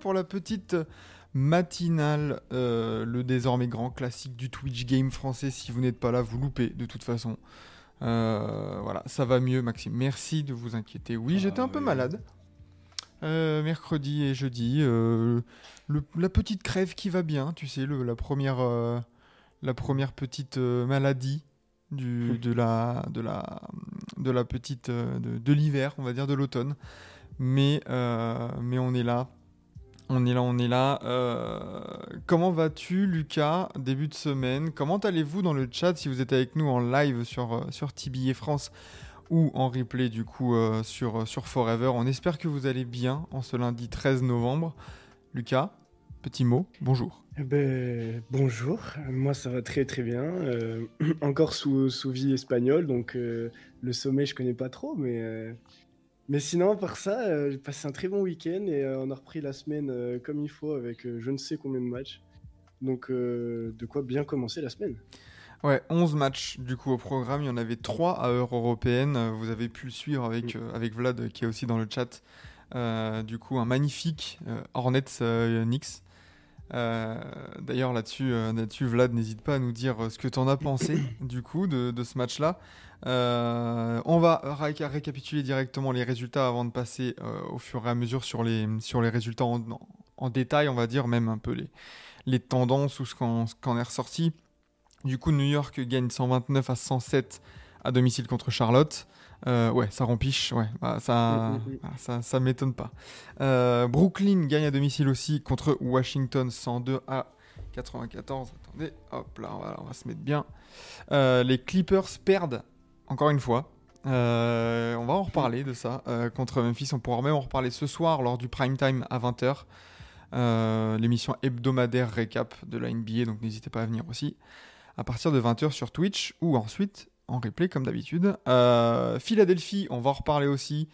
Pour la petite matinale, euh, le désormais grand classique du Twitch Game français. Si vous n'êtes pas là, vous loupez de toute façon. Euh, voilà, ça va mieux, Maxime. Merci de vous inquiéter. Oui, Ah j'étais un peu malade. Euh, mercredi et jeudi, le- la petite crève qui va bien, tu sais, le- la première, la première petite maladie du, de la, de la, de la petite, de, de l'hiver, on va dire de l'automne. Mais, mais on est là, on est là, on est là. Euh, comment vas-tu, Lucas Début de semaine? Comment allez-vous dans le chat si vous êtes avec nous en live sur, euh, sur TBA France ou en replay du coup euh, sur, sur Forever? On espère que vous allez bien en ce lundi 13 novembre. Lucas, petit mot, bonjour. Eh ben, bonjour, moi ça va très très bien. Encore sous, vie espagnole, donc le sommet je connais pas trop, mais, mais sinon, par ça, euh, j'ai passé un très bon week-end et euh, on a repris la semaine euh, comme il faut avec je ne sais combien de matchs. Donc, de quoi bien commencer la semaine. Ouais, 11 matchs du coup au programme. Il y en avait 3 à heure européenne. Vous avez pu le suivre avec, euh, avec Vlad qui est aussi dans le chat. Du coup, un magnifique Hornets Knicks. Euh, D'ailleurs, là-dessus, euh, là-dessus, Vlad, n'hésite pas à nous dire euh, ce que tu en as pensé du coup de, ce match-là. On va ré- récapituler directement les résultats avant de passer au fur et à mesure sur les, sur les résultats en, détail, on va dire, même un peu les, les tendances ou ce qu'en est ressorti. Du coup, New York gagne 129 à 107 à domicile contre Charlotte. Euh, ouais, ça rempiche, ouais, bah, ça, Mm, mm, mm. bah, ça, ça m'étonne pas. Euh, Brooklyn gagne à domicile aussi contre Washington 102 à 94. Attendez, hop là, on va se mettre bien. Euh, les Clippers perdent encore une fois. On va en reparler de ça contre Memphis. On pourra même en reparler ce soir lors du prime time à 20h. Euh, L'émission hebdomadaire récap de la NBA, donc n'hésitez pas à venir aussi à partir de 20h sur Twitch ou ensuite en replay comme d'habitude. Euh, Philadelphie, on va en reparler aussi,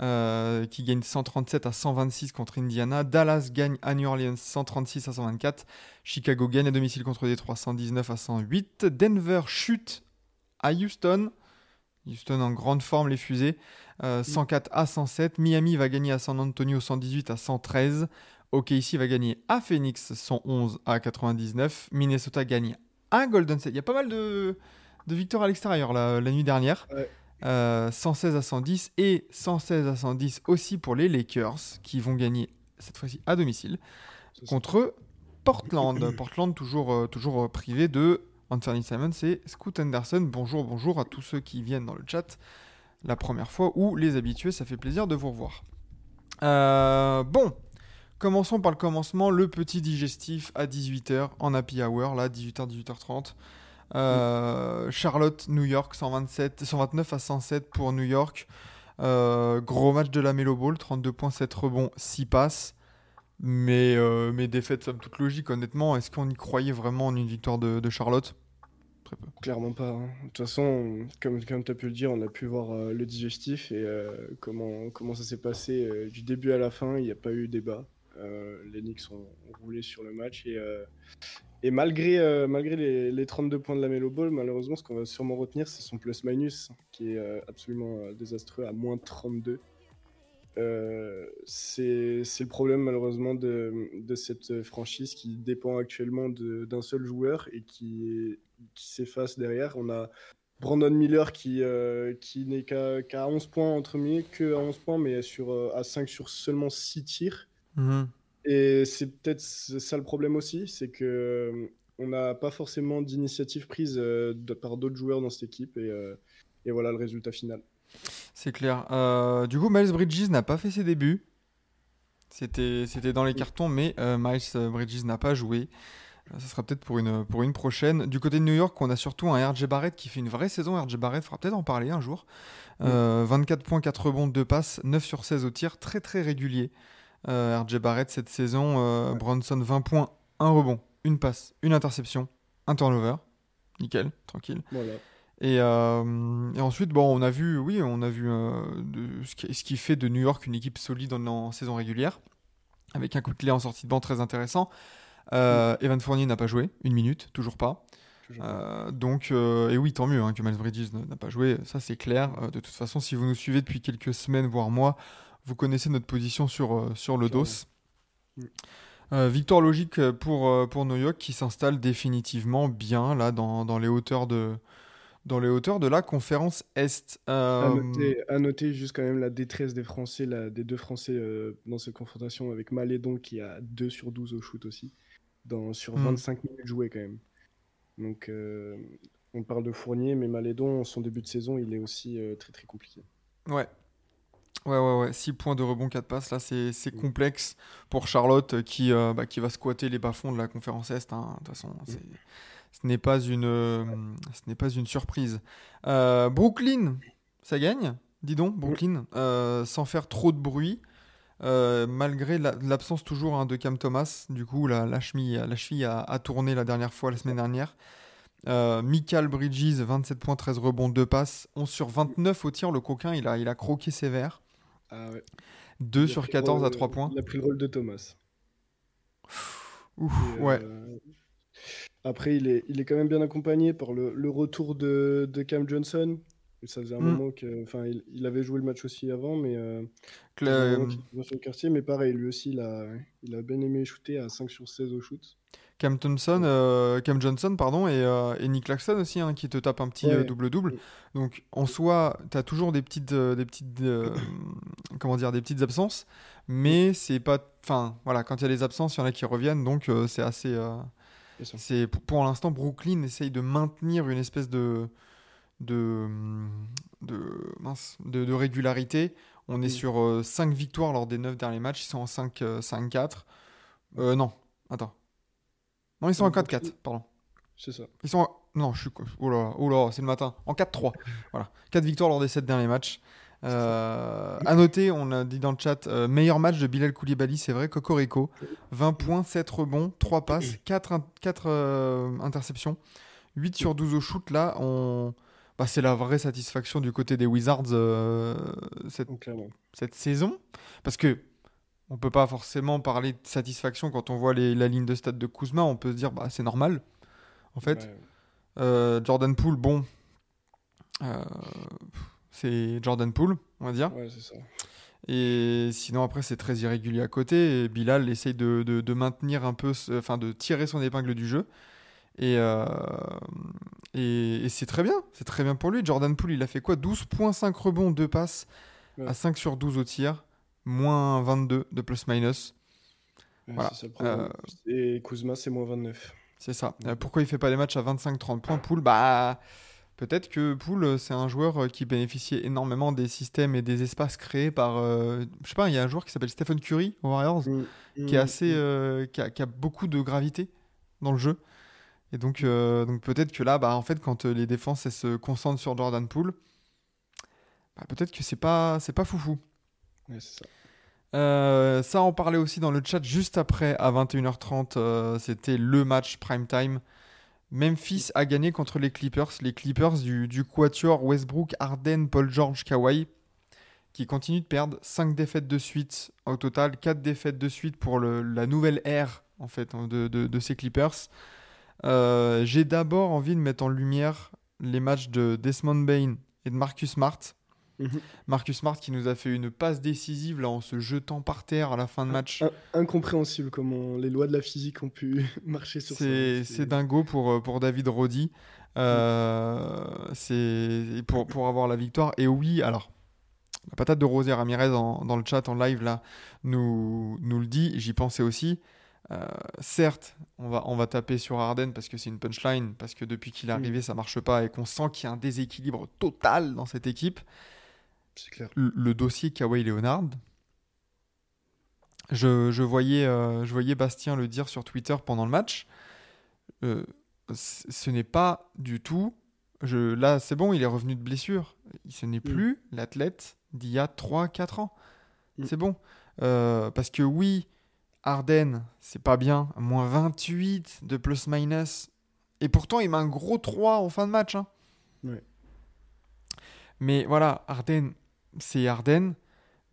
euh, qui gagne 137 à 126 contre Indiana. Dallas gagne à New Orleans 136 à 124. Chicago gagne à domicile contre Détroit 119 à 108. Denver chute à Houston. Houston en grande forme, les fusées. Euh, 104 à 107. Miami va gagner à San Antonio 118 à 113. OKC va gagner à Phoenix 111 à 99. Minnesota gagne à Golden State. Il y a pas mal de, de victoires à l'extérieur la, la nuit dernière. Ouais. Euh, 116 à 110 et 116 à 110 aussi pour les Lakers qui vont gagner cette fois-ci à domicile c'est- contre Portland. Portland toujours, euh, toujours euh, privé de Anthony Simons et Scoot Anderson. Bonjour, bonjour à tous ceux qui viennent dans le chat la première fois ou les habitués, ça fait plaisir de vous revoir. Euh, bon, commençons par le commencement, le petit digestif à 18h en happy hour, là 18h, 18h30. Euh, Charlotte, New York, 127, 129 à 107 pour New York. Euh, gros match de la Melo Ball, 32 points, 7 rebonds, 6 passes. Mais, euh, mais défaite somme toute logique, honnêtement. Est-ce qu'on y croyait vraiment en une victoire de, Charlotte? Très peu. Clairement pas. hein. De toute façon, comme, comme tu as pu le dire, on a pu voir euh, le digestif et comment, comment ça s'est passé du début à la fin. Il n'y a pas eu débat. Euh, les Knicks ont, roulé sur le match et, et malgré, euh, malgré les, les 32 points de la Melo Ball, malheureusement, ce qu'on va sûrement retenir, c'est son plus-minus qui est euh, absolument euh, désastreux à moins 32. Euh, c'est le problème malheureusement de, de cette franchise qui dépend actuellement d'un seul joueur et qui, qui s'efface derrière. On a Brandon Miller qui, qui n'est qu'à qu'à 11 points entre mi que à 11 points, mais sur, à 5 sur seulement 6 tirs. Mhm. Et c'est peut-être ça le problème aussi, c'est que euh, on n'a pas forcément d'initiative prise euh, de- par d'autres joueurs dans cette équipe et, euh, et voilà le résultat final. C'est clair. Euh, du coup, Miles Bridges n'a pas fait ses débuts. C'était, c'était dans les cartons, mais Miles Bridges n'a pas joué. Ça sera peut-être pour une, pour une prochaine. Du côté de New York, on a surtout un RJ Barrett qui fait une vraie saison. RJ Barrett fera peut-être en parler un jour. 24 points, 4 rebonds, 2 passes, 9 sur 16 au tir, très très régulier. RJ Barrett cette saison, Bronson 20 points, 1 rebond, une passe, une interception, un turnover. Nickel, tranquille. Voilà. Et, euh, et, ensuite, bon, on a vu, oui, on a vu euh, de, ce, qui, ce, qui, fait de New York une équipe solide en, en, saison régulière, avec un coup de clé en sortie de banc très intéressant. Euh, Evan Fournier n'a pas joué, une minute, toujours pas. Toujours pas. donc, et oui, tant mieux hein, que Miles Bridges n'a pas joué, ça c'est clair. de toute façon, si vous nous suivez depuis quelques semaines, voire mois, vous connaissez notre position sur, sur le dos. Euh, victoire logique pour, pour New York qui s'installe définitivement bien là dans, dans, les hauteurs de, dans les hauteurs de la conférence Est. Euh... À, noter, à, noter, juste quand même la détresse des Français, la, des deux Français euh, dans cette confrontation avec Malédon qui a 2 sur 12 au shoot aussi, dans, sur 25 mm. minutes jouées quand même. Donc euh, on parle de Fournier, mais Malédon, son début de saison, il est aussi euh, très très compliqué. Ouais, Ouais, ouais, ouais. 6 points de rebond, 4 passes. Là, c'est mm. complexe pour Charlotte qui, euh, bah, qui va squatter les bas-fonds de la conférence Est. Hein. De toute façon, mm. ce n'est pas, une, euh, ce pas une surprise. Euh, Brooklyn, ça gagne, dis donc, Brooklyn, sans faire trop de bruit. malgré l'absence toujours hein, de Cam Thomas, du coup la, la cheville, la cheville a, a, tourné la dernière fois, la semaine dernière. Euh, Michael Bridges, 27 points, 13 rebonds, 2 passes. 11 sur 29 au tir, le coquin, il a, il a croqué sévère. Ah ouais. 2 sur 14 à 3 points. Il a pris le rôle de Thomas. Ouf, ouais. Euh, après, il est, il est quand même bien accompagné par le, le retour de, de, Cam Johnson. Ça faisait un mm. moment que. Enfin, il, il, avait joué le match aussi avant, mais. Euh, sur le quartier, mais pareil, lui aussi, il a, il a bien aimé shooter à 5 sur 16 au shoot. Cam, Thompson, euh, Cam Johnson pardon, et, euh, et Nick Claxton aussi, hein, qui te tape un petit euh, double-double. Donc en soi, tu as toujours des petites, euh, des petites, comment dire, des petites absences, mais c'est pas. Enfin, voilà, quand il y a des absences, il y en a qui reviennent, donc c'est assez. c'est pour, pour l'instant, Brooklyn essaye de maintenir une espèce de. De, de, mince, de, de régularité. On est sur 5 victoires lors des 9 derniers matchs. Ils sont en 5-4. non, attends. Non, ils sont en 4-4, pardon. C'est ça. Ils sont en... Non, je suis. Oh là, oh là c'est le matin. En 4-3. voilà. 4 victoires lors des 7 derniers matchs. Euh, à noter, on l'a dit dans le chat, euh, meilleur match de Bilal Koulibaly, c'est vrai, Cocorico. 20 points, 7 rebonds, 3 passes, 4, 4 euh, interceptions, 8 sur 12 au shoot. Là, on... bah, c'est la vraie satisfaction du côté des Wizards euh, cette, cette saison. Parce que on peut pas forcément parler de satisfaction quand on voit les, la ligne de stade de Kuzma. On peut se dire, bah, c'est normal, en fait. Ouais. Euh, Jordan Poole, bon, euh, c'est Jordan Poole, on va dire. Ouais, c'est ça. Et sinon, après, c'est très irrégulier à côté. Et Bilal essaye de, de, de maintenir un peu, enfin, de tirer son épingle du jeu. Et, euh, et, et c'est très bien, c'est très bien pour lui. Jordan Poole, il a fait quoi? 12.5 rebonds, 2 passes, ouais. à 5 sur 12 au tir moins 22 de plus-minus. Ouais, voilà. Euh... Et Kuzma, c'est moins 29. C'est ça. Euh, pourquoi il fait pas des matchs à 25-30 points Poul? Bah, peut-être que Poul, c'est un joueur qui bénéficiait énormément des systèmes et des espaces créés par. Euh, je sais pas, il y a un joueur qui s'appelle Stephen Curry aux Warriors, mmh. qui est assez, euh, qui, a, qui, a, beaucoup de gravité dans le jeu. Et donc, euh, donc peut-être que là, bah, en fait, quand les défenses elles se concentrent sur Jordan Poole, bah, peut-être que c'est pas, c'est pas foufou. Euh, ça, on parlait aussi dans le chat juste après, à 21h30. Euh, C'était le match prime time. Memphis a gagné contre les Clippers. Les Clippers du, Quatuor, Westbrook, Harden, Paul George, Kawhi, qui continuent de perdre 5 défaites de suite. Au total, 4 défaites de suite pour la nouvelle ère en fait, de, de, de ces Clippers. Euh, J'ai d'abord envie de mettre en lumière les matchs de Desmond Bain et de Marcus Smart Mhm. Marcus Smart qui nous a fait une passe décisive là en se jetant par terre à la fin de match. Incompréhensible comment les lois de la physique ont pu marcher sur ça. C'est dingo pour, euh, pour David Roddy. Euh, c'est pour, pour avoir la victoire. Et oui, alors, la patate de Rosé Ramirez en, dans le chat en live là nous, nous le dit, j'y pensais aussi. Euh, certes, on va, on va taper sur Harden parce que c'est une punchline, parce que depuis qu'il est arrivé, mm. ça marche pas et qu'on sent qu'il y a un déséquilibre total dans cette équipe. Clair. Le, le, dossier Kawhi Leonard, je, je, voyais, euh, je voyais Bastien le dire sur Twitter pendant le match. euh, ce n'est pas du tout. Je, là, c'est bon, il est revenu de blessure. Ce n'est plus l'athlète d'il y a 3-4 ans. Mm. C'est bon. Euh, parce que oui, Arden, c'est pas bien. Moins 28 de plus-minus. Et pourtant, il met un gros 3 en fin de match. hein. Ouais. Mais voilà, Arden, c'est Arden.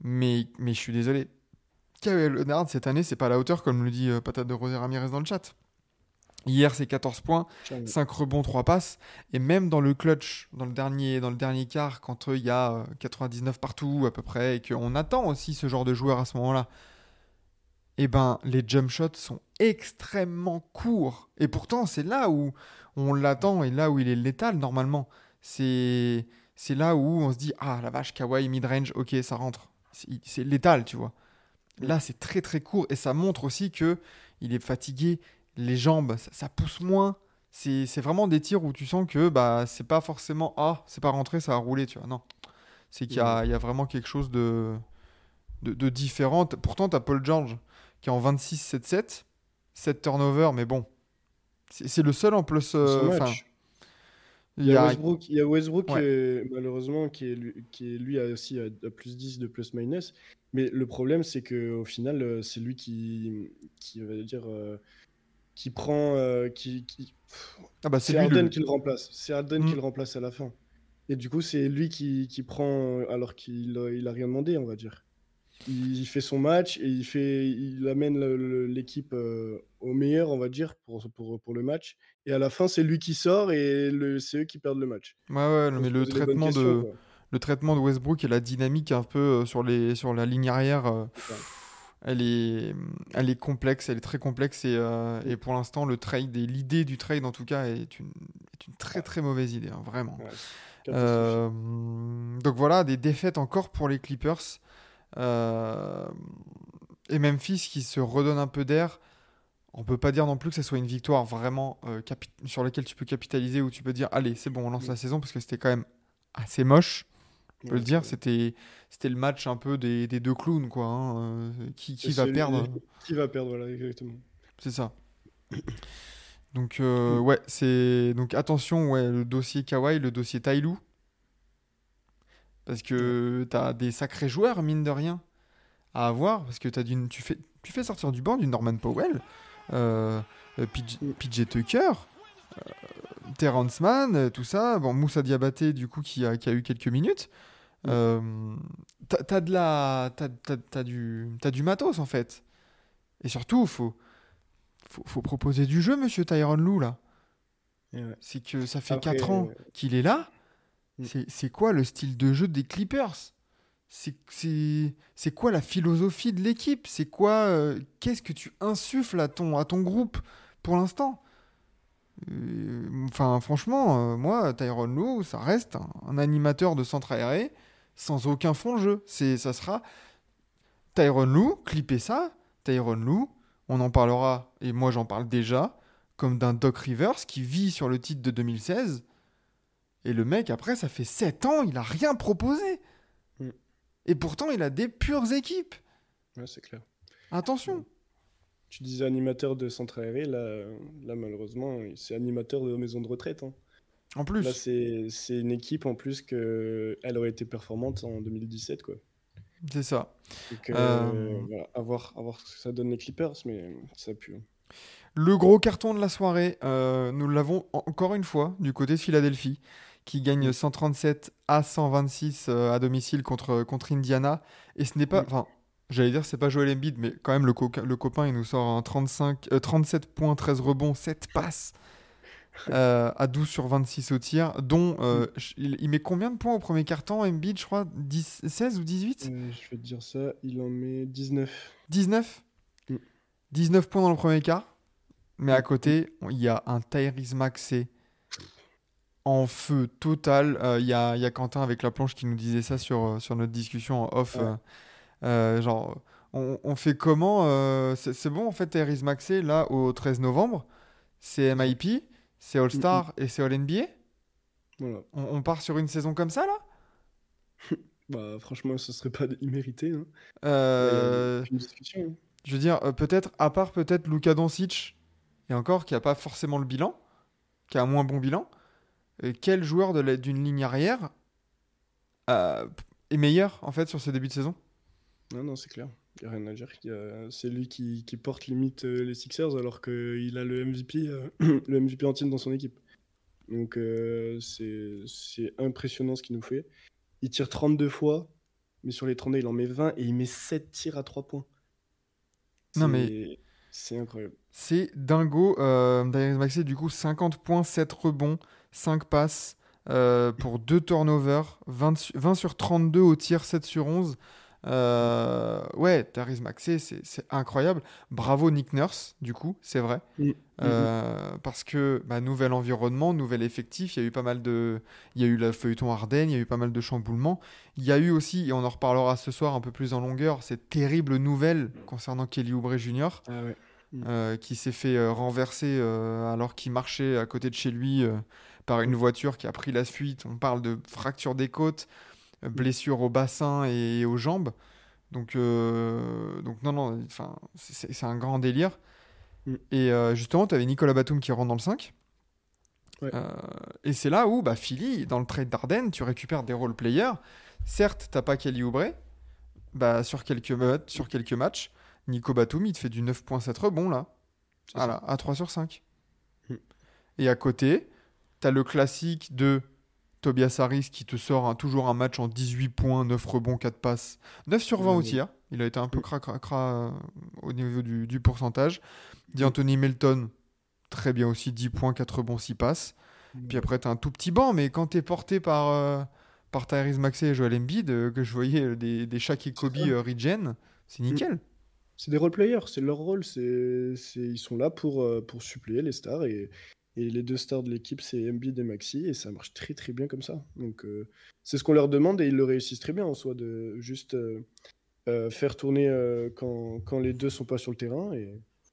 Mais, mais je suis désolé. Kawhi Leonard, cette année, c'est pas à la hauteur, comme le dit euh, Patate de Rosé Ramirez dans le chat. Hier, c'est 14 points, Jamais. 5 rebonds, 3 passes. Et même dans le clutch, dans le dernier, dans le dernier quart, quand euh, il y a euh, 99 partout à peu près, et qu'on attend aussi ce genre de joueur à ce moment-là, eh ben, les jump shots sont extrêmement courts. Et pourtant, c'est là où on l'attend et là où il est létal normalement. C'est c'est là où on se dit ah la vache Kawhi mid-range, ok ça rentre. C'est létal, tu vois. Là, c'est très très court et ça montre aussi que il est fatigué, les jambes, ça, ça pousse moins. C'est vraiment des tirs où tu sens que bah c'est pas forcément ah c'est pas rentré, ça a roulé, tu vois. Non, c'est qu'il y, a- il y a vraiment quelque chose de de, de différent. Pourtant, t'as Paul George qui est en 26-7-7, 7 turnovers, mais bon, c'est le seul en plus. euh. Il y a Westbrook, il y a Westbrook Ouais. euh, malheureusement qui est, lui, qui est lui a aussi à, à plus 10 de plus minus. Mais le problème c'est que au final euh, c'est lui qui qui va dire euh, qui prend euh, qui, qui- ah bah c'est le- qui le remplace. C'est Harden Mm. qui le remplace à la fin. Et du coup c'est lui qui, qui prend alors qu'il a- il a rien demandé on va dire. Il fait son match et il fait il amène l'équipe au meilleur on va dire pour, pour, pour le match. Et à la fin c'est lui qui sort et le, c'est eux qui perdent le match. Ouais, ouais, mais le traitement de quoi. le traitement de Westbrook et la dynamique un peu euh, sur les sur la ligne arrière, euh, elle est elle est complexe, elle est très complexe et, euh, et pour l'instant le trade et l'idée du trade en tout cas est une est une très très mauvaise idée, hein, vraiment. Ouais. Euh, donc voilà, des défaites encore pour les Clippers. Et Memphis qui se redonne un peu d'air. On peut pas dire non plus que ce soit une victoire vraiment euh, sur laquelle tu peux capitaliser ou tu peux dire allez c'est bon on lance la saison parce que c'était quand même assez moche. On peut le dire, c'était c'était le match un peu des, des deux clowns quoi. hein, euh, qui va perdre Qui va perdre, voilà, exactement. c'est ça. Donc euh, ouais, c'est donc attention ouais, le dossier Kawhi, le dossier Tailou. Parce que t'as des sacrés joueurs mine de rien à avoir parce que d'une tu fais tu fais sortir du banc du Norman Powell, PJ, Mm. PJ Tucker, euh, Terrence Mann, euh, tout ça. Bon Moussa Diabaté du coup qui a, qui a eu quelques minutes. Euh, t'as, de la t'as, t'as- t'as du t'as du matos en fait. Et surtout faut faut, faut proposer du jeu, monsieur Tyron Lou, là. Ouais. C'est que ça fait Après, 4 ans euh, qu'il est là. Mm. C'est c'est quoi le style de jeu des Clippers? C'est- quoi la philosophie de l'équipe? C'est quoi euh, Qu'est-ce que tu insuffles à ton, groupe pour l'instant? Euh, Enfin, franchement, euh, moi, Tyron Lou, ça reste un, animateur de centre aéré sans aucun fond de jeu. Ça sera Tyron Lou, clipper ça. Tyron Lou, on en parlera, et moi j'en parle déjà, comme d'un Doc Rivers qui vit sur le titre de 2016. Et le mec, après, ça fait 7 ans, il a rien proposé. Et pourtant, il a des pures équipes. ouais, c'est clair. Attention. Tu disais animateur de centre aéré, là, là malheureusement, c'est animateur de maison de retraite. hein. En plus, Là, c'est une équipe en plus que elle aurait été performante en 2017, quoi. c'est ça. Donc, euh, Euh, voilà, à, voir, à voir ce que ça donne les Clippers, mais ça pue. hein. Le gros carton de la soirée, euh, nous l'avons en- encore une fois du côté de Philadelphie, qui gagne 137 à 126 euh, à domicile contre, contre Indiana. Et ce n'est pas. Mm. Enfin, j'allais dire, c'est pas Joel Embiid, mais quand même, le, copain, il nous sort un 35, euh, 37 points, 13 rebonds, 7 passes. euh, à 12 sur 26 au tir, dont euh, ch- il, il met combien de points au premier carton Embiid, je crois? 10, 16 ou 18 Euh, je vais te dire ça, il en met 19. 19 Mm. 19 points dans le premier quart. Mais à côté, on- il y a un Tyrese Maxey en feu total. Euh, Il y, a, il y a Quentin avec la planche qui nous disait ça sur, euh, sur notre discussion en off. Ouais. euh, euh, genre, on, on fait comment euh, C'est bon, en fait, Tyrese Maxey, là, au 13 novembre, c'est MIP, c'est All-Star et c'est All-NBA Voilà. on, on part sur une saison comme ça, là? Bah, franchement, ce serait pas immérité. Hein. Euh, une discussion. hein. Je veux dire, euh, peut-être, à part peut-être Luka Doncic et encore qui a pas forcément le bilan, qui a un moins bon bilan, quel joueur d'une ligne arrière euh, est meilleur en fait sur ce début de saison? Non, non, c'est clair. Il n'y a rien à dire. C'est lui qui, qui porte limite euh, les Sixers alors qu'il a le MVP, euh, le MVP en team dans son équipe. Donc euh, c'est impressionnant ce qu'il nous fait. Il tire 32 fois, mais sur les 32, il en met 20 et il met 7 tirs à 3 points. Non, C'est- mais- C'est incroyable. C'est dingo. Euh, Darius Maxey, du coup, 50 points, 7 rebonds, 5 passes euh, pour 2 turnovers, 20, su- 20 sur 32 au tir, 7 sur 11. Euh, ouais, Darius Maxey, c'est incroyable. Bravo Nick Nurse, du coup, c'est vrai. Mm. Euh, parce que bah, nouvel environnement, nouvel effectif, il y a eu pas mal de, il y a eu le feuilleton Ardennes, il y a eu pas mal de chamboulements. Il y a eu aussi, et on en reparlera ce soir un peu plus en longueur, cette terrible nouvelle concernant Kelly Oubre Jr. Ah ouais. euh, qui s'est fait renverser alors qu'il marchait à côté de chez lui par une voiture qui a pris la fuite. On parle de fracture des côtes, euh, blessure au bassin et aux jambes. Donc, euh, donc non, non, enfin, c'est un grand délire. Mm. Et euh, justement, tu avais Nicolas Batum qui rentre dans le 5. Ouais. Euh, et c'est là où bah, Philly, dans le trade d'Ardennes, tu récupères des role players. Certes, t'as pas Kelly Oubre bah, sur, quelques, sur quelques matchs. Nico Batum, il te fait du 9.7 rebond là. Voilà, à 3 sur 5. Hmm. Et à côté, t'as le classique de Tobias Harris qui te sort un- toujours un match en 18 points, 9 rebonds, 4 passes. 9 sur 20 au Ouais. tir. Il a été un peu Hmm. cra, cra- cra, euh, au niveau du, du pourcentage. D'Anthony Melton, très bien aussi, 10 points, 4 rebonds, 6 passes. Puis après, t'as un tout petit banc, mais quand t'es porté par, euh, par Tyrese Maxey et Joel Embiid, euh, que je voyais des, des Shaq et Kobe euh, regen, c'est nickel. C'est des role players, c'est leur rôle. C'est, ils sont là pour, pour suppléer les stars et, et les deux stars de l'équipe, c'est Embiid et Maxi et ça marche très très bien comme ça. Donc euh, c'est ce qu'on leur demande et ils le réussissent très bien en soi de juste euh, euh, faire tourner quand, quand les deux sont pas sur le terrain et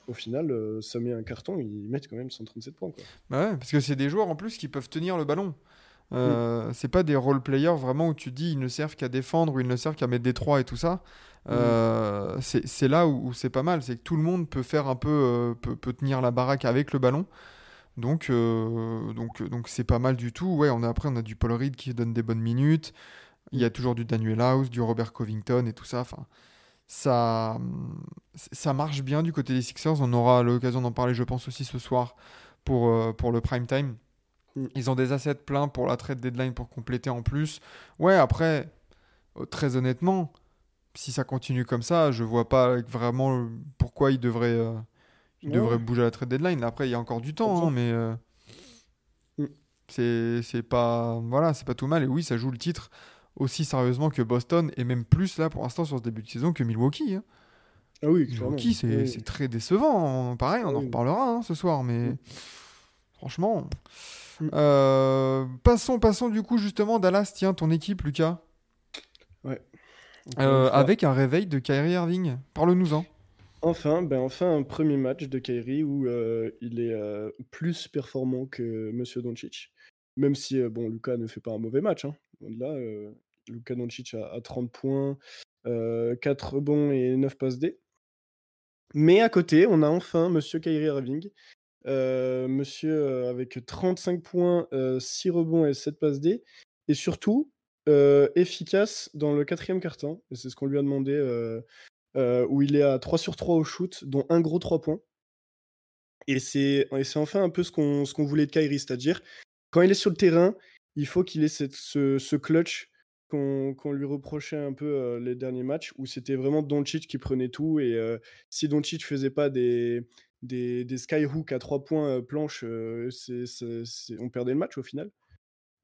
au final ça met un carton, ils mettent quand même 137 points quoi. Bah ouais, parce que c'est des joueurs en plus qui peuvent tenir le ballon. Euh, C'est pas des role players vraiment où tu dis ils ne servent qu'à défendre ou ils ne servent qu'à mettre des trois et tout ça. Euh, c'est c'est là où, où c'est pas mal, c'est que tout le monde peut faire un peu, euh, peut, peut tenir la baraque avec le ballon. Donc, euh, donc, donc c'est pas mal du tout. Ouais, on a, après, on a du Paul Reed qui donne des bonnes minutes. Il y a toujours du Daniel House, du Robert Covington et tout ça. Enfin, ça, ça marche bien du côté des Sixers. On aura l'occasion d'en parler, je pense, aussi ce soir pour, euh, pour le prime time. Mm. Ils ont des assets pleins pour la trade deadline pour compléter en plus. Ouais, après, euh, très honnêtement, si ça continue comme ça, je vois pas vraiment euh, pourquoi ils devraient, euh, Ouais, devraient ouais. bouger à la trade deadline. Après, il y a encore du temps, hein, mais euh, Mm. c'est pas voilà, c'est pas tout mal. Et oui, ça joue le titre aussi sérieusement que Boston et même plus là pour l'instant sur ce début de saison que Milwaukee. hein. Ah oui. Milwaukee, c'est Oui. très décevant. Pareil, on en Oui. reparlera hein, ce soir, mais Mm. franchement. Mm. Euh, passons, passons du coup justement Dallas. Tiens, ton équipe, Lucas, Encore Euh, avec un réveil de Kyrie Irving. Parle-nous-en. Enfin, ben enfin un premier match de Kyrie où euh, il est euh, plus performant que Monsieur Doncic. Même si euh, bon, Luka ne fait pas un mauvais match. Hein. Là, Luka Doncic a, a 30 points, euh, 4 rebonds et 9 passes D. Mais à côté, on a enfin Monsieur Kyrie Irving. monsieur avec 35 points, euh, 6 rebonds et 7 passes D. Et surtout, efficace dans le quatrième. Et c'est ce qu'on lui a demandé. Euh, où il est à 3 sur 3 au shoot, dont un gros 3 points. Et c'est enfin un peu ce qu'on voulait de Kyrie, c'est-à-dire quand il est sur le terrain, il faut qu'il ait cette- ce, ce clutch qu'on lui reprochait un peu euh, les derniers matchs, où c'était vraiment Doncic qui prenait tout, et euh, si Doncic faisait pas des, des, des skyhooks à 3 points euh, planche, euh, on perdait le match au final.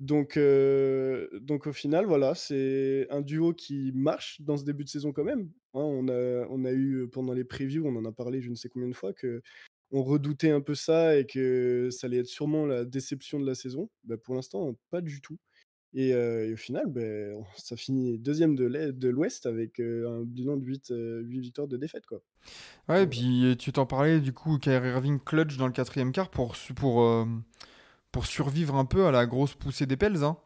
Donc, donc au final, voilà, c'est un duo qui marche dans ce début de saison quand même. Hein, on, a, on a eu pendant les previews, on en a parlé je ne sais combien de fois, que on redoutait un peu ça et que ça allait être sûrement la déception de la saison. Bah, pour l'instant, pas du tout. Et, euh, et au final, ben, ça finit deuxième de l'Ouest avec euh, un bilan de 8, victoires de défaite. Quoi. Ouais, et puis tu t'en parlais du coup, Kyrie Irving clutch dans le quatrième quart pour, pour, pour survivre un peu à la grosse poussée des Pels. hein.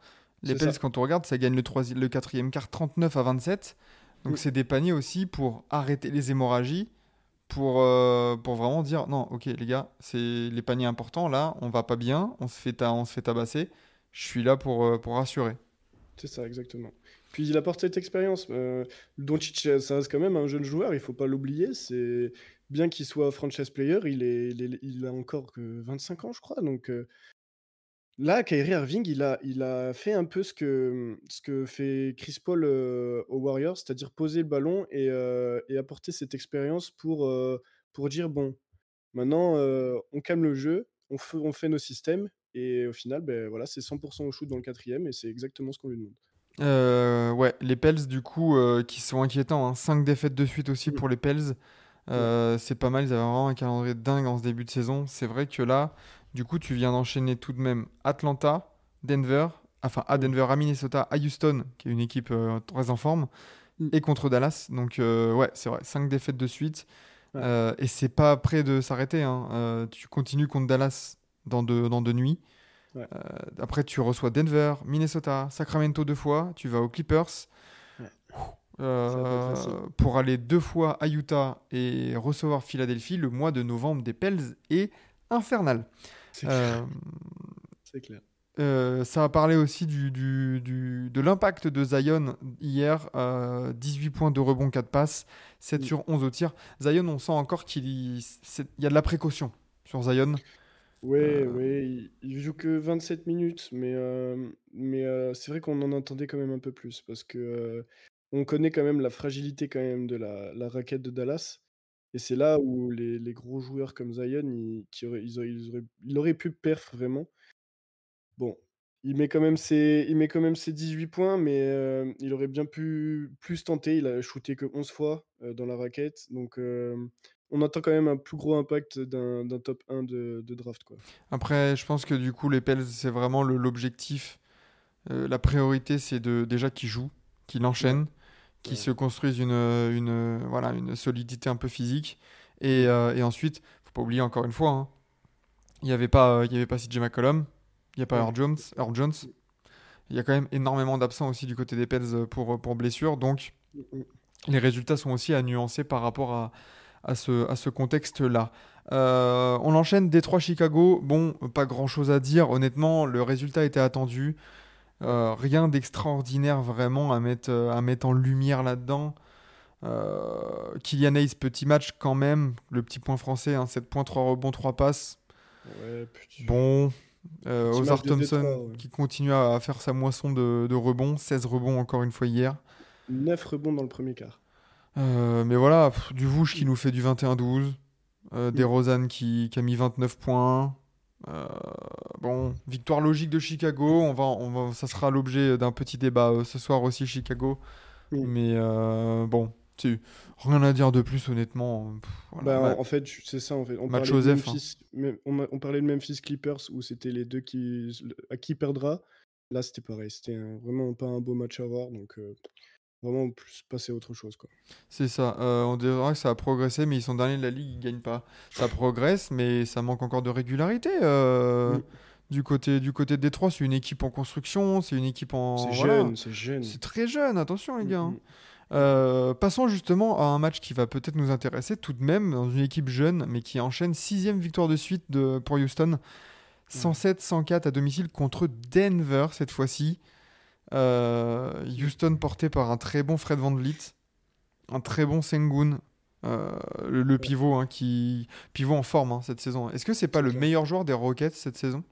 Les Pels, ça. quand on regarde, ça gagne le, le quatrième quart 39 à 27. Donc c'est des paniers aussi pour arrêter les hémorragies, pour, euh, pour vraiment dire non, ok les gars, c'est les paniers importants là, on va pas bien, on se fait, ta- on se fait tabasser. Je suis là pour, euh, pour rassurer. C'est ça, exactement. Puis il apporte cette expérience. Euh, Doncic, euh, ça reste quand même un jeune joueur, il faut pas l'oublier. C'est bien qu'il soit franchise player, il, est, il, est- il a encore que 25 ans, je crois. Donc euh, là, Kyrie Irving, il a, il a fait un peu ce que, ce que fait Chris Paul euh, aux Warriors, c'est-à-dire poser le ballon et, euh, et apporter cette expérience pour, euh, pour dire bon, maintenant on calme le jeu, on fait, on fait nos systèmes. Et au final, ben, voilà, c'est 100% au shoot dans le quatrième et c'est exactement ce qu'on lui demande. Ouais, les Pels, du coup, qui sont inquiétants. 5 défaites de suite aussi Mm. pour les Pels. C'est pas mal, ils avaient vraiment un calendrier dingue en ce début de saison. C'est vrai que là, du coup, tu viens d'enchaîner tout de même Atlanta, Denver, enfin à. Denver, à Minnesota, à Houston, qui est une équipe euh, très en forme, Mm. et contre Dallas. Donc, euh, ouais, c'est vrai, 5 défaites de suite. Ouais. Euh, et c'est pas près de s'arrêter. hein. Tu continues contre Dallas dans deux, dans deux nuits. Ouais. Après, tu reçois Denver, Minnesota, Sacramento deux fois. Tu vas aux Clippers. Ouais. Pour aller deux fois à Utah et recevoir Philadelphie, le mois de novembre des Pels est infernal. C'est Euh, clair. C'est clair. euh, ça a parlé aussi du, du- du- de l'impact de Zion hier. euh, 18 points de rebond, 4 passes, 7 Mm. sur 11 au tir. Zion, on sent encore qu'il y, a de la précaution sur Zion. Euh, ouais, il, il joue que 27 minutes, mais, euh, mais euh, c'est vrai qu'on en attendait quand même un peu plus parce que euh, on connaît quand même la fragilité quand même de la, la raquette de Dallas. Et c'est là où les, les gros joueurs comme Zion, ils, qui auraient, ils auraient, ils auraient- il aurait pu perf vraiment. Bon, il met quand même ses, il met quand même ses 18 points, mais euh, il aurait bien pu plus tenter. Il a shooté que 11 fois euh, dans la raquette. Donc, euh, on attend quand même un plus gros impact d'un d'un top 1 de, de draft. Quoi. Après, je pense que du coup, les Pels, c'est vraiment le- l'objectif. Euh, la priorité, c'est de déjà qu'ils jouent, qu'ils enchaînent, Ouais. se construisent une, une, voilà, une solidité un peu physique. Et, euh, et ensuite, faut pas oublier encore une fois, hein, il n'y avait pas, il y avait pas CJ McCollum, il n'y a pas. Earl Jones, Earl Jones. Il y a quand même énormément d'absents aussi du côté des Pels pour, pour blessure. Donc, Mm, mm. les résultats sont aussi à nuancer par rapport à, à ce, à ce contexte-là. Euh, on enchaîne Détroit-Chicago. Bon, pas grand-chose à dire. Honnêtement, le résultat était attendu. Euh, rien d'extraordinaire vraiment à mettre, euh, à mettre en lumière là-dedans. Euh, Kylian Hayes, petit match quand même. Le petit point français, hein, 7 points, 3 rebonds, 3 passes. Ouais, petit- Bon. Euh, Ozar Thompson Détroit, ouais. qui continue à faire sa moisson de, de rebonds. 16 rebonds encore une fois hier. 9 rebonds dans le premier quart. Euh, mais voilà, pff, du Vouche qui nous fait du 21-12. Euh, des Rosanne qui, qui a mis 29 points. Euh, bon, victoire logique de Chicago. On va, on va, ça sera l'objet d'un petit débat euh, ce soir aussi, Chicago. Mais euh, bon, tu, rien à dire de plus, honnêtement. Pff, voilà. Bah, en, fait, c'est ça. En fait. On, Match parlait de Joseph, hein. Memphis, on, parlait de Memphis Clippers où c'était les deux qui. à qui perdra. Là, c'était pareil. C'était vraiment pas un beau match à voir. Donc, euh, vraiment plus passer à autre chose. Quoi. C'est ça. Euh, on dirait que ça a progressé, mais ils sont derniers de la ligue, ils gagnent pas. Ça progresse, mais ça manque encore de régularité. euh. Du côté, du côté de Détroit, c'est une équipe en construction, c'est une équipe en. C'est voilà. jeune, c'est jeune. C'est très jeune, attention les gars. hein. Euh, passons justement à un match qui va peut-être nous intéresser tout de même, dans une équipe jeune, mais qui enchaîne sixième victoire de suite de, pour Houston. 107-104 à domicile contre Denver cette fois-ci. Euh, Houston porté par un très bon Fred Van Vliet, un très bon Sengun, euh, le, le pivot hein, qui pivot en forme hein, cette saison. Est-ce que c'est pas le meilleur joueur des Rockets cette saison?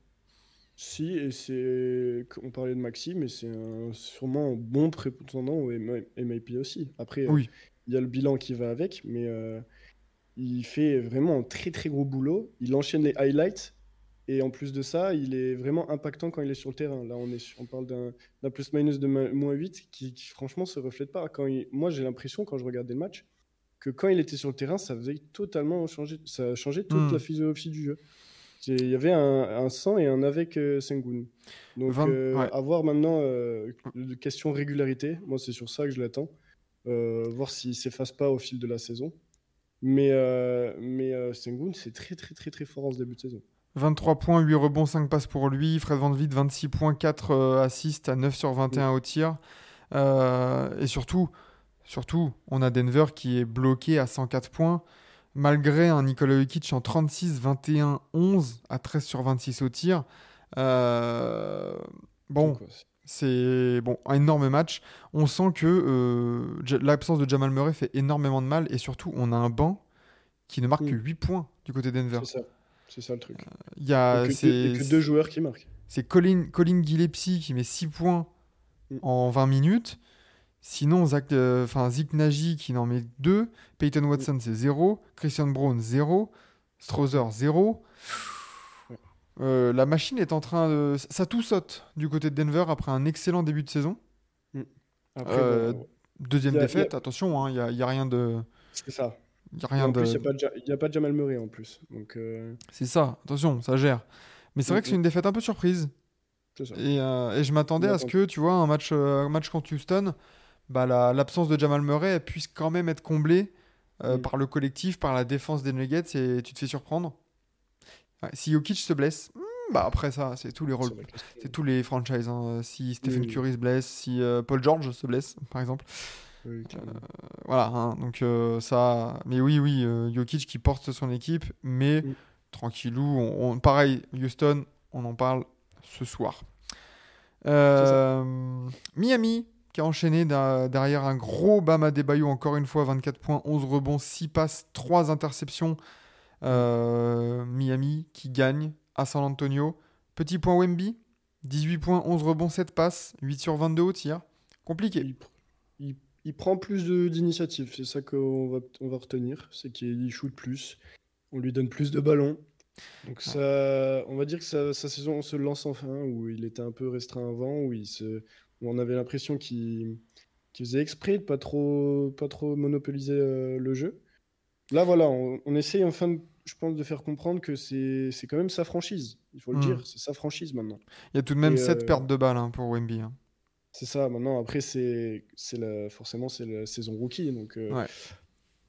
Si, et c'est. On parlait de Maxi, mais c'est un- sûrement un bon prétendant au MIP aussi. Après, euh, il y a le bilan qui va avec, mais euh, il fait vraiment un très très gros boulot. Il enchaîne les highlights. Et en plus de ça, il est vraiment impactant quand il est sur le terrain. Là, on, est sur- on parle d'un plus-minus de moins 8 qui, qui, franchement se reflète pas. Quand il- Moi, j'ai l'impression, quand je regardais le match, que quand il était sur le terrain, ça faisait totalement changer, ça changeait toute Hmm. la philosophie du jeu. Il y avait un, un sans et un avec euh, Sengun. Donc, Vingt- euh, ouais. à voir maintenant, euh, de question régularité, moi, c'est sur ça que je l'attends. Euh, voir s'il s'efface pas au fil de la saison. Mais, euh, mais euh, Sengun, c'est très, très, très, très fort en ce début de saison. 23 points, 8 rebonds, 5 passes pour lui. Fred Van Vliet, 26 points, 4 euh, assists à 9 sur 21 au tir. Euh, et surtout, surtout, on a Denver qui est bloqué à 104 points. malgré un Nikola Jokic en 36, 21, 11 à 13 sur 26 au tir. Euh, bon, c'est bon, un énorme match. On sent que euh, l'absence de Jamal Murray fait énormément de mal et surtout, on a un banc qui ne marque Mm. que 8 points du côté Denver. C'est ça. C'est ça le truc. Il y a et, que, c'est- que deux joueurs qui marquent. c'est Colin, Colin Gillespie qui met 6 points Mm. en 20 minutes. Sinon, Zach, euh, enfin, Zik Nagy qui n'en met 2. Peyton Mm. Watson, c'est 0. Christian Brown, 0. Strother, 0. Ouais. Euh, la machine est en train de. Ça tout saute du côté de Denver après un excellent début de saison. Après, Euh, bon, Deuxième Y a- défaite, y a- attention, il n'y a, y a rien de. c'est ça. A rien de... il n'y a, pas de Ja- y a pas de Jamal Murray en plus. Donc, euh, C'est ça, attention, ça gère. Mais c'est vrai que c'est Mm, une défaite un peu surprise. ça. Et, euh, et je m'attendais à ce que, tu vois, un match, euh, un match contre Houston, bah, la- l'absence de Jamal Murray elle puisse quand même être comblée euh, Mm. par le collectif, par la défense des Nuggets, et tu te fais surprendre. Ouais, si Jokic se blesse, hmm, bah après ça, c'est tous les rôles. C'est tous les franchises. hein. Si Stephen. Curry se blesse, si Paul George se blesse, par exemple. Oui, clairement. Voilà, hein, donc euh, ça. Mais oui, oui, euh, Jokic qui porte son équipe, mais Mm. tranquillou. On, on- pareil, Houston, on en parle ce soir. Euh, Miami qui a enchaîné derrière un gros Bama Debayo, encore une fois, 24 points, 11 rebonds, 6 passes, 3 interceptions. Euh, Miami qui gagne à San Antonio. Petit point Wemby, 18 points, 11 rebonds, 7 passes, 8 sur 22 au tir. Compliqué. il- il prend plus de- d'initiative, c'est ça qu'on va, on va retenir, c'est qu'il shoot plus, on lui donne plus de ballons. Donc ça, on va dire que sa, sa saison se lance enfin, où il était un peu restreint avant, où, il se, où on avait l'impression qu'il qu'il faisait exprès de pas trop, pas trop monopoliser euh, le jeu. Là voilà, on, on essaye enfin, je pense, de faire comprendre que c'est quand même sa franchise, il faut le Mm. dire, c'est sa franchise maintenant. Il y a tout de même Et, 7 euh, pertes de balles hein, pour Wemby. hein. C'est ça, maintenant, après, c'est forcément, c'est la saison rookie. Donc, euh, Ouais.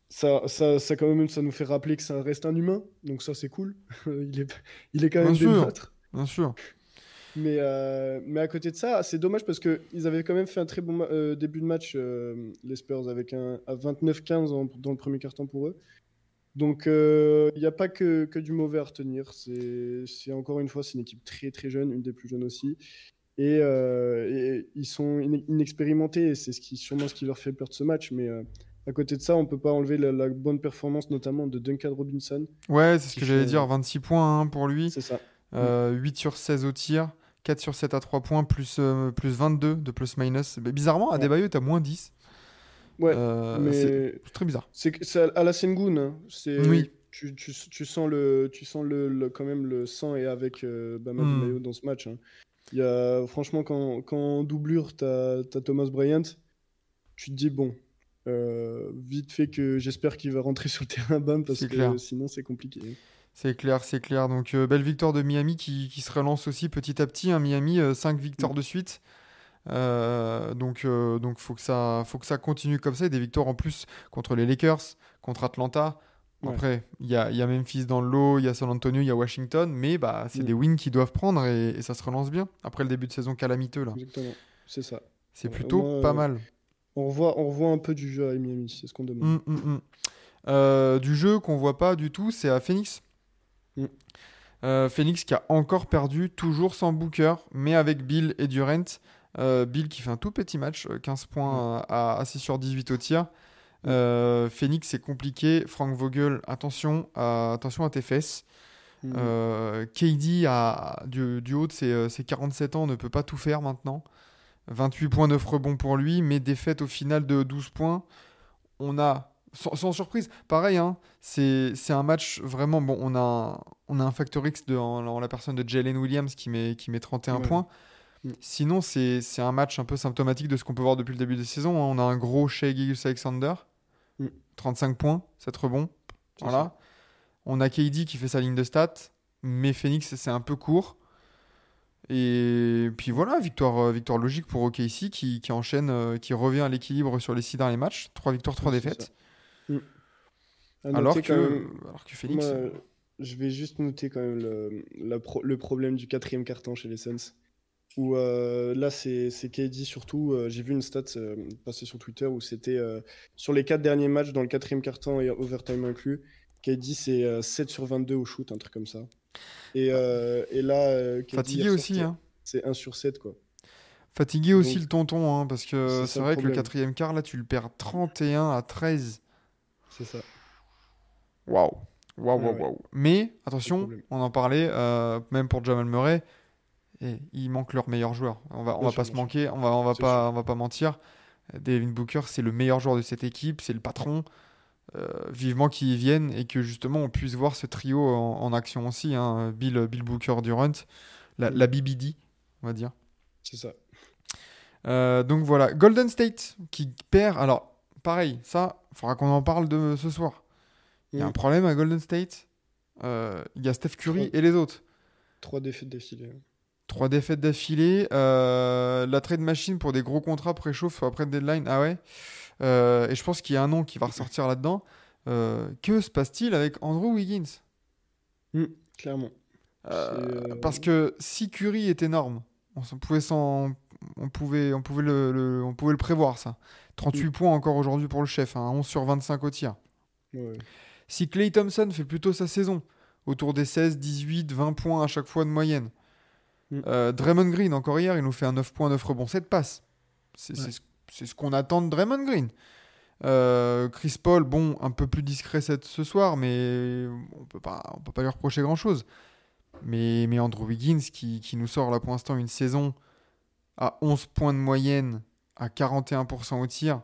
ça, ça, ça, quand même, ça nous fait rappeler que ça reste un humain. Donc, ça, c'est cool. il, est... il est quand même Bien des sûr. nôtres. Bien sûr. Mais, euh, mais à côté de ça, c'est dommage parce qu'ils avaient quand même fait un très bon euh, début de match, les Spurs, avec un à 29-15 en- dans le premier carton pour eux. Donc, euh, il n'y a pas que, que du mauvais à retenir. C'est encore une fois, c'est une équipe très très jeune, une des plus jeunes aussi. Et, euh, et ils sont in- inexpérimentés et c'est ce qui, sûrement ce qui leur fait perdre ce match. Mais euh, à côté de ça, on peut pas enlever la, la bonne performance, notamment de Duncan Robinson. Ouais, c'est ce que j'allais fait- dire. 26 points hein, pour lui. C'est ça. Euh, 8 sur 16 au tir. 4 sur 7 à 3 points. Plus, euh, plus 22 de plus-minus. Mais bizarrement, à. Debayo, t'as moins 10. Ouais, Euh, mais C'est très bizarre. C'est à la Sengun. hein. Oui. tu, tu, tu sens le tu sens le, le- quand même le sang et avec euh, Bama. Debayo dans ce match. hein. Il y a franchement quand, quand en doublure t'as as Thomas Bryant, tu te dis bon euh, vite fait que j'espère qu'il va rentrer sur le terrain Bam parce que clair. sinon c'est compliqué. C'est clair, c'est clair. Donc, euh, belle victoire de Miami qui, qui se relance aussi petit à petit. hein. Miami, 5 victoires Mm. de suite. Euh, donc, euh, donc faut que ça, faut que ça continue comme ça. Et des victoires en plus contre les Lakers, contre Atlanta. Ouais. Après, il y a, il y a Memphis dans le lot, il y a San Antonio, il y a Washington, mais bah, c'est Mm. des wins qu'ils doivent prendre et, et ça se relance bien. Après le début de saison calamiteux, là. Exactement. C'est ça. C'est plutôt pas mal. On revoit, on revoit un peu du jeu à Miami, c'est ce qu'on demande. Mm, mm. Euh, du jeu qu'on voit pas du tout, c'est à Phoenix. Euh, Phoenix qui a encore perdu, toujours sans Booker, mais avec Bill et Durant. Euh, Bill qui fait un tout petit match, euh, 15 points à, à 6 sur 18 au tir. Euh, Phoenix c'est compliqué. Frank Vogel, attention, à- attention à tes fesses. Mm. Euh, KD a, du, du haut de ses, euh, ses 47 ans ne peut pas tout faire maintenant. 28 points, 9 rebonds pour lui, mais défaite au final de 12 points. On a, sans, sans surprise, pareil, hein, c'est un match vraiment. Bon, on a, un- on a un factor X de, en, en la personne de Jalen Williams qui met, qui met 31 Ouais. points. Mm. Sinon, c'est un match un peu symptomatique de ce qu'on peut voir depuis le début de saison. hein. On a un gros Shea Gilgeous-Alexander, Mm. 35 points, 7 rebonds. Voilà. On a KD qui fait sa ligne de stats, mais Phoenix, c'est un peu court. Et puis voilà, victoire, euh, victoire logique pour OKC qui, qui enchaîne, euh, qui revient à l'équilibre sur les 6 derniers matchs. 3 victoires, 3 Ouais, c'est défaites. À Alors que, quand même- alors que Phoenix. Moi, euh, je vais juste noter quand même le, la pro- le problème du quatrième carton chez les Suns. Où euh, là, c'est c'est KD surtout. euh, J'ai vu une stat euh, passer sur Twitter où c'était sur les quatre derniers matchs dans le quatrième carton et overtime inclus. KD, c'est 7 sur 22 au shoot, un truc comme ça. Et, et là, Fatigué aussi, hein. C'est 1 sur 7, quoi. Fatigué aussi le tonton, hein, parce que c'est vrai que le quatrième quart, là, tu le perds 31 à 13. C'est ça. Waouh. Waouh, waouh, waouh. Mais, attention, on en parlait, même pour Jamal Murray, et il manque leur meilleur joueur. On va, on va pas se manquer, on va, on va, pas, on va pas mentir. Devin Booker, c'est le meilleur joueur de cette équipe, c'est le patron. Euh, vivement qu'il vienne et que justement on puisse voir ce trio en, action aussi. Hein. Bill, Bill Booker Durant, la, la BBD, on va dire. C'est ça. Euh, donc voilà, Golden State qui perd. Alors, pareil, ça, il faudra qu'on en parle de ce soir. Il y a un problème à Golden State. Euh, il y a Steph Curry et les autres. Trois défaites d'affilée. Trois défaites d'affilée. Euh, la trade machine pour des gros contrats préchauffe après le deadline. Ah ouais. et je pense qu'il y a un nom qui va ressortir là-dedans. que se passe-t-il avec Andrew Wiggins? Hmm, Clairement. Parce que si Curry est énorme, on pouvait s'en on pouvait, on, pouvait le, on pouvait le prévoir, ça. 38 points encore aujourd'hui pour le chef, hein, 11 sur 25 au tir. Si Clay Thompson fait plutôt sa saison, autour des 16, 18, 20 points à chaque fois de moyenne. Mm. Euh, Draymond Green, encore hier, il nous fait un 9 points, 9 rebonds, 7 passes. C'est ce qu'on attend de Draymond Green. Euh, Chris Paul, bon, un peu plus discret ce soir, mais on peut pas, on peut pas lui reprocher grand-chose. Mais, mais Andrew Wiggins, qui, qui nous sort là pour l'instant une saison à 11 points de moyenne, à 41% au tir,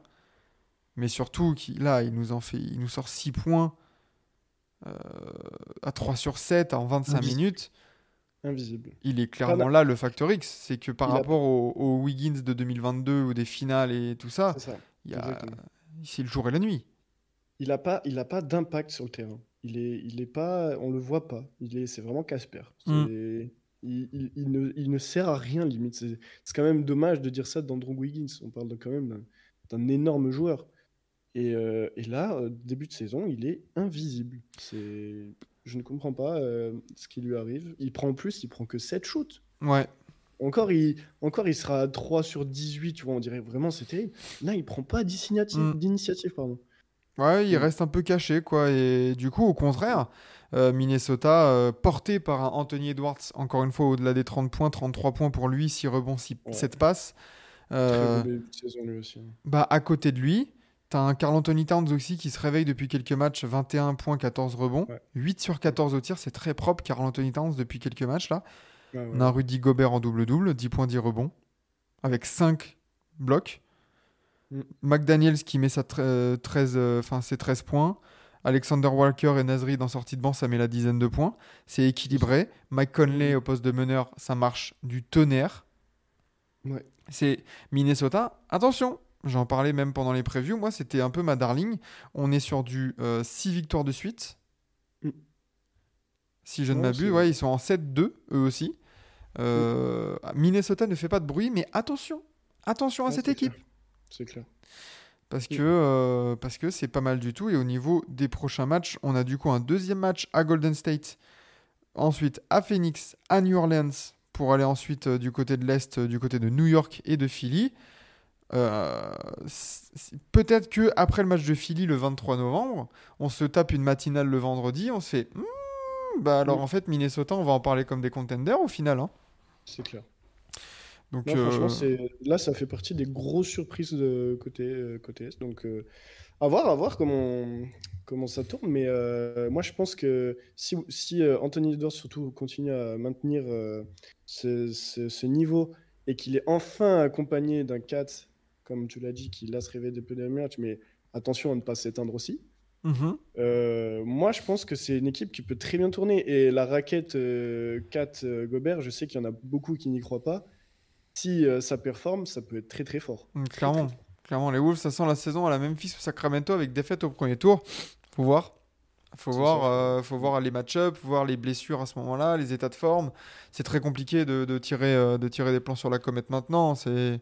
mais surtout, qui, là, il nous, en fait, il nous sort 6 points euh, à 3 sur 7 en 25 minutes. Invisible. Il est clairement là le facteur X. C'est que par rapport au, Wiggins de 2022 ou des finales et tout ça, c'est le jour et la nuit. Il n'a pas, il a pas d'impact sur le terrain. Il est, il est pas, on le voit pas. Il est, c'est vraiment Casper. Mm. Il, ne, sert à rien, limite. C'est quand même dommage de dire ça d'Andrew Wiggins. On parle quand même d'un énorme joueur. Et, euh, là, euh, début de saison, il est invisible. Je ne comprends pas euh, ce qui lui arrive. Il prend en plus, il prend que 7 shoots. Ouais. Encore il, encore, il sera à 3 sur 18, tu vois, on dirait vraiment c'est terrible. Là, il prend pas mm. d'initiative. pardon. Ouais, il mm. reste un peu caché, quoi. Et du coup, au contraire, euh, Minnesota, euh, porté par un Anthony Edwards, encore une fois au-delà des 30 points, 33 points pour lui, 6 rebonds, 7 passes. Euh, lui aussi. Hein. Bah, à côté de lui, tu as un Carl Anthony Towns aussi qui se réveille depuis quelques matchs, 21 points, 14 rebonds, 8 sur 14 au tir, c'est très propre Carl Anthony Towns depuis quelques matchs là. On a Rudy Gobert en double-double, 10 points, 10 rebonds, avec 5 blocs. Mm. McDaniels qui met sa 13, ses 13 points. Alexander Walker et Nasri dans sortie de banc, ça met la dizaine de points. C'est équilibré. Mike Conley au poste de meneur, ça marche du tonnerre. C'est Minnesota. Attention, j'en parlais même pendant les previews. Moi, c'était un peu ma darling. On est sur du 6 euh, victoires de suite. Mm. Si je ne m'abuse, ouais, ils sont en 7-2, eux aussi. Euh, Minnesota ne fait pas de bruit, mais attention, attention à cette équipe. C'est clair parce que euh, parce que c'est pas mal du tout. Et au niveau des prochains matchs, on a du coup un deuxième match à Golden State, ensuite à Phoenix, à New Orleans, pour aller ensuite du côté de l'Est, du côté de New York et de Philly. Peut-être que après le match de Philly le 23 novembre, on se tape une matinale le vendredi, on se fait hmm, bah alors en fait Minnesota, on va en parler comme des contenders au final. Hein. C'est clair. Donc, euh, là, ça fait partie des grosses surprises de côté, euh, côté Est. Donc, euh, à voir, à voir comment, comment ça tourne. Mais moi, je pense que si, si Anthony Edwards, surtout, continue à maintenir ce, ce, niveau et qu'il est enfin accompagné d'un 4, comme tu l'as dit, qui là se réveille depuis le match, mais attention à ne pas s'éteindre aussi. Mm-hmm. moi, je pense que c'est une équipe qui peut très bien tourner. Et la raquette 4 Gobert, je sais qu'il y en a beaucoup qui n'y croient pas si euh, ça performe, ça peut être très très fort. Mm, clairement. Clairement, les Wolves, ça sent la saison à la même fils au Sacramento avec défaite au premier tour. Faut voir. Faut voir, euh, faut voir les match-ups, voir les blessures à ce moment-là, les états de forme. C'est très compliqué de, tirer, euh, de tirer des plans sur la comète maintenant. C'est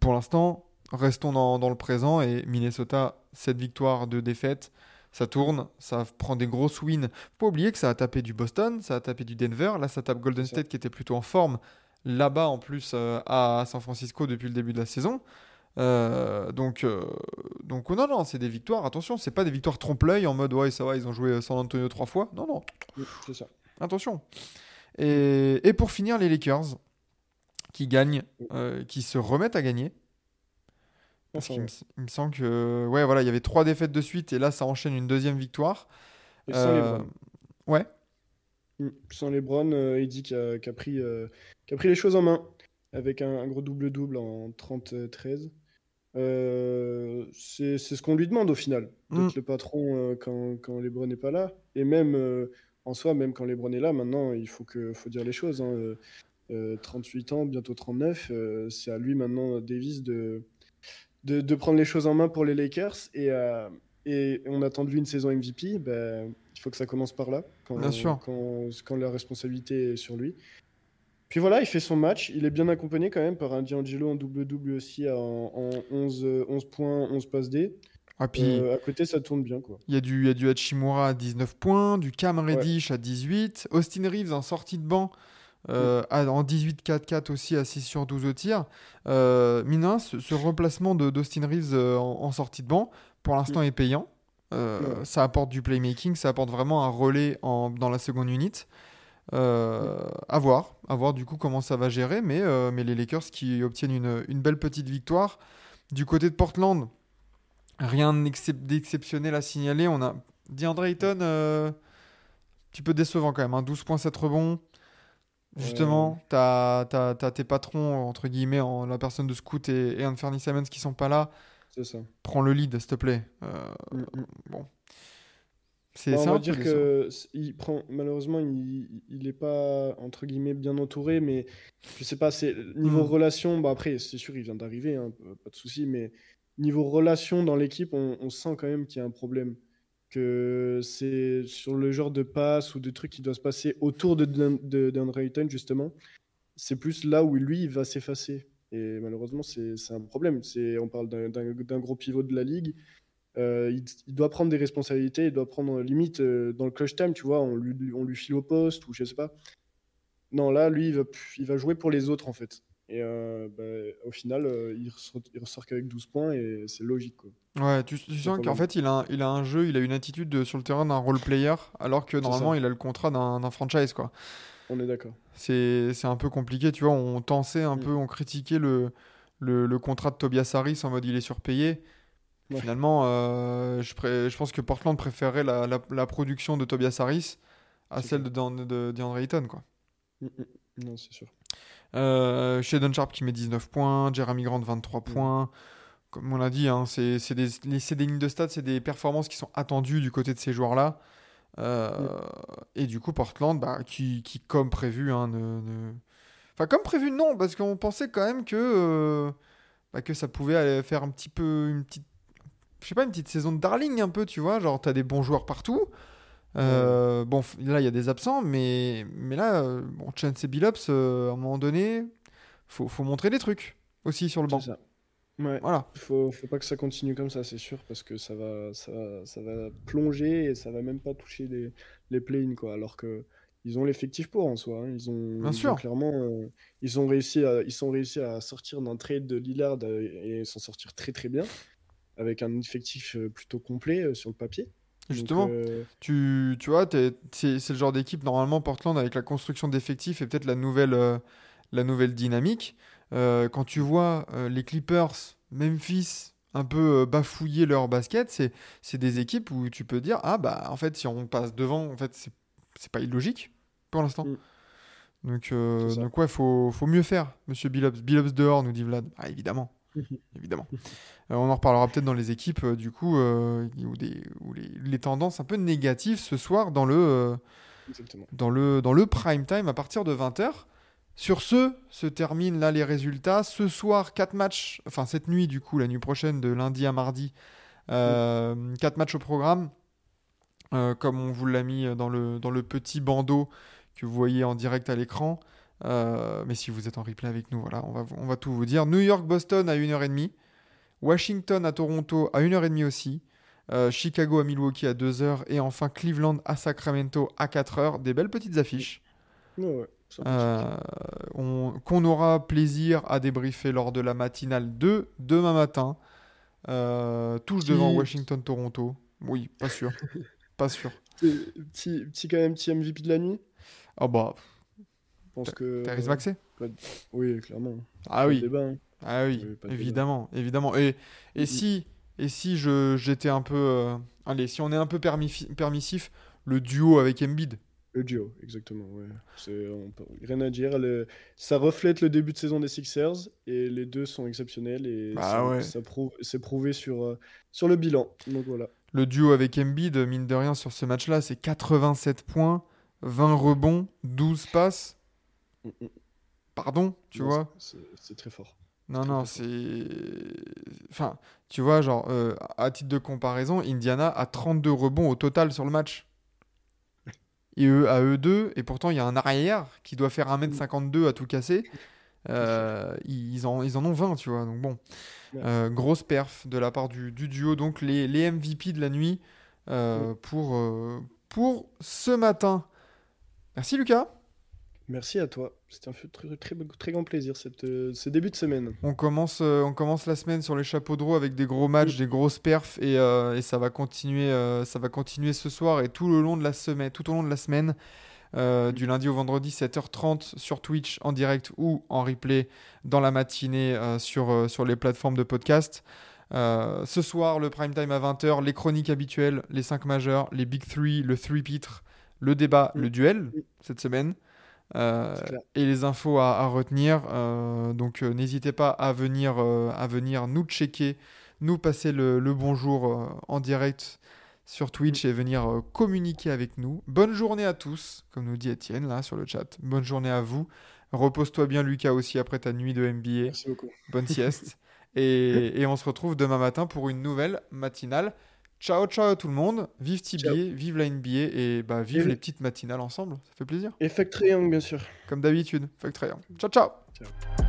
pour l'instant, restons dans, dans, le présent et Minnesota, cette victoire de défaite, ça tourne, ça prend des grosses wins. Faut pas oublier que ça a tapé du Boston, ça a tapé du Denver. Là, ça tape Golden State qui était plutôt en forme là-bas en plus euh, à San Francisco depuis le début de la saison. Euh, donc, euh, donc oh non, non, c'est des victoires. Attention, c'est pas des victoires trompe-l'œil en mode ouais, ça va, ils ont joué San Antonio trois fois. Non, non. C'est ça. Attention. Et, et pour finir, les Lakers qui gagnent, euh, qui se remettent à gagner. Parce qu'il me, il me semble que ouais, voilà, il y avait trois défaites de suite et là, ça enchaîne une deuxième victoire. Et sans Euh, LeBron. ouais, Mm. Sans LeBron, euh, Eddie qui a, qui a pris, euh, qui a pris les choses en main avec un, un gros double-double en 30-13. Euh, c'est ce qu'on lui demande au final, d'être Mm. le patron quand, quand LeBron n'est pas là. Et même en soi, même quand LeBron est là, maintenant, il faut, que, faut dire les choses. hein. Euh, euh, 38 ans, bientôt 39, euh, c'est à lui maintenant, Davis, de, de, de prendre les choses en main pour les Lakers. Et, euh, et on attend de lui une saison MVP. Ben, il faut que ça commence par là, quand, Bien sûr. quand, quand la responsabilité est sur lui. Puis voilà, il fait son match. Il est bien accompagné quand même par un D'Angelo en double-double aussi en, en 11, euh, 11 points, 11 passes D. Ah, puis Euh, à côté, ça tourne bien. quoi. il y, a du- il y a du Hachimura à 19 points, du Cam Reddish à 18, Austin Reeves en sortie de banc euh, à- en 18-4-4 aussi à 6 sur 12 au tir. Euh, Mina, ce, ce remplacement de- d'Austin Reeves euh, en, en sortie de banc, pour l'instant, est payant. Euh. Ça apporte du playmaking, ça apporte vraiment un relais en- dans la seconde unit. Euh, à voir, à voir du coup comment ça va gérer, mais, mais les Lakers qui obtiennent une, une belle petite victoire. Du côté de Portland, rien d'excep- d'exceptionnel à signaler. On a DeAndre Ayton, un petit peu décevant quand même, hein, 12.7 rebonds. Justement, t'as as, tes patrons, entre guillemets, en la personne de Scoot et, et Anthony Simons qui sont pas là. C'est ça. Prends le lead, s'il te plaît. Euh, Mm, mm. bon. C'est Bah, c'est on va dire que il prend malheureusement il, il est pas entre guillemets bien entouré mais je sais pas c'est niveau Mm. relation bah après c'est sûr il vient d'arriver hein, pas de souci mais niveau relation dans l'équipe on, on sent quand même qu'il y a un problème que c'est sur le genre de passe ou de trucs qui doit se passer autour de de Ayton justement c'est plus là où lui il va s'effacer et malheureusement c'est un problème on parle d'un- gros pivot de la ligue euh, il, il doit prendre des responsabilités, il doit prendre euh, limite euh, dans le clutch time, tu vois, on lui, on lui file au poste ou je sais pas. Non, là, lui, il va, il va jouer pour les autres en fait. Et euh, bah, au final, euh, il ressort, il ressort qu'avec 12 points et c'est logique quoi. Ouais, tu, tu sens qu'en fait, il a, un- il a un jeu, il a une attitude de- sur le terrain d'un role player, alors que normalement, ça. il a le contrat d'un franchise, quoi. On est d'accord. C'est un peu compliqué, tu vois. On tensait un Mm. peu, on critiquait le, le, le contrat de Tobias Harris en mode il est surpayé. Ouais. Finalement, euh, je, pré- je pense que Portland préférait la, la, la production de Tobias Harris à celle de, de, DeAndre Ayton, quoi. Mm, mm. Non, c'est sûr. Euh, Shadon Sharp qui met 19 points, Jeremy Grant 23 Mm. points. Comme on l'a dit, hein, c'est des, des lignes de stats, c'est des performances qui sont attendues du côté de ces joueurs-là. Euh, Et du coup, Portland, bah, qui, qui, comme prévu, hein, ne, ne- Enfin, comme prévu, non, parce qu'on pensait quand même que, euh, bah, que ça pouvait aller faire un petit peu une petite. Je sais pas, une petite saison de darling un peu, tu vois. Genre, t'as des bons joueurs partout. Euh, Bon, là, il y a des absents, mais, mais là, euh, bon, Chance et Billups, euh, à un moment donné, faut, faut montrer des trucs aussi sur le banc. Ça. Ouais. Voilà. Faut, faut pas que ça continue comme ça, c'est sûr, parce que ça va, ça, va- ça va plonger et ça va même pas toucher les, les play-in, quoi. Alors que ils ont l'effectif pour en soi. hein. Ils ont, Bien sûr. clairement, euh, ils ont réussi à, ils sont réussi à sortir d'un trade de Lillard et s'en sortir très très bien, avec un effectif plutôt complet sur le papier. Justement, euh, tu, tu vois, c'est le genre d'équipe, normalement, Portland, avec la construction d'effectifs et peut-être la nouvelle, euh, la nouvelle dynamique. euh, quand tu vois les Clippers, Memphis, un peu bafouiller leur basket, c'est des équipes où tu peux dire, ah bah, en fait, si on passe devant, en fait, c'est pas illogique pour l'instant. Mm. Donc, donc ouais, faut, faut mieux faire, monsieur Billups. Billups dehors, nous dit Vlad. Ah, évidemment. Évidemment. Euh, on en reparlera peut-être dans les équipes, euh, du coup, euh, où, des, où les, les tendances un peu négatives ce soir dans le, euh, dans le, dans le prime time à partir de 20h. Sur ce, se terminent là les résultats. Ce soir, 4 matchs, enfin cette nuit, du coup, la nuit prochaine, de lundi à mardi, 4 matchs au programme. Euh, comme on vous l'a mis dans le, dans le petit bandeau que vous voyez en direct à l'écran. Euh, mais si vous êtes en replay avec nous, voilà, on va, on va tout vous dire. New York-Boston à 1h30. Washington à Toronto à 1h30 aussi. Euh, Chicago à Milwaukee à 2h. Et enfin Cleveland à Sacramento à 4h. Des belles petites affiches. Ouais, euh, qu'on aura plaisir à débriefer lors de la matinale de demain matin. Euh, tous devant Washington-Toronto. Oui, pas sûr. pas sûr. Petit, petit, quand même, petit MVP de la nuit Ah bah. Pense que. Thérèse Maxé Oui, clairement. Ah oui. Hein. Ah oui, évidemment, évidemment. Et, et si, et si je, j'étais un peu. Euh, allez, si on est un peu permissif, le duo avec Embiid? Le duo, exactement. Ouais. C'est, rien à dire. ça reflète le début de saison des Sixers et les deux sont exceptionnels et bah ça, prouve, c'est prouvé sur, euh, sur le bilan. Donc voilà. Le duo avec Embiid, mine de rien, sur ce match-là, c'est 87 points, 20 rebonds, 12 passes. Pardon, tu vois c'est, très fort. Non, non, c'est. Enfin, tu vois, genre, euh, à titre de comparaison, Indiana a 32 rebonds au total sur le match et eux à eux deux, et pourtant il y a un arrière qui doit faire 1m52 à tout casser. Euh, ils, en, ils en ont 20, tu vois. Donc bon, euh, grosse perf de la part du, duo. Donc les, les, MVP de la nuit pour, pour ce matin. Merci Lucas. Merci à toi. C'était un très, très, très grand plaisir cette, euh, ce début de semaine. On commence, euh, on commence la semaine sur les chapeaux de roue avec des gros matchs, des grosses perfs et, euh, et ça, va continuer, ça va continuer ce soir et tout le long de la semaine. Tout au long de la semaine du lundi au vendredi 7h30 sur Twitch en direct ou en replay dans la matinée sur, sur les plateformes de podcast. ce soir, le prime time à 20h, les chroniques habituelles, les 5 majeurs, les Big 3, le 3 pitre, le débat, le duel cette semaine. Euh, et les infos à, retenir. Euh, donc euh, n'hésitez pas à venir, à venir nous checker, nous passer le, bonjour en direct sur Twitch et venir communiquer avec nous. Bonne journée à tous, comme nous dit Étienne là sur le chat. Bonne journée à vous. Repose-toi bien Lucas aussi après ta nuit de NBA. Merci beaucoup. Bonne sieste. et, et on se retrouve demain matin pour une nouvelle matinale. Ciao, ciao tout le monde. Vive TBA, vive la NBA et bah, vive les petites matinales ensemble. Ça fait plaisir. Et Triangle, bien sûr. Comme d'habitude, Fuck Triangle. Ciao, ciao. Ciao.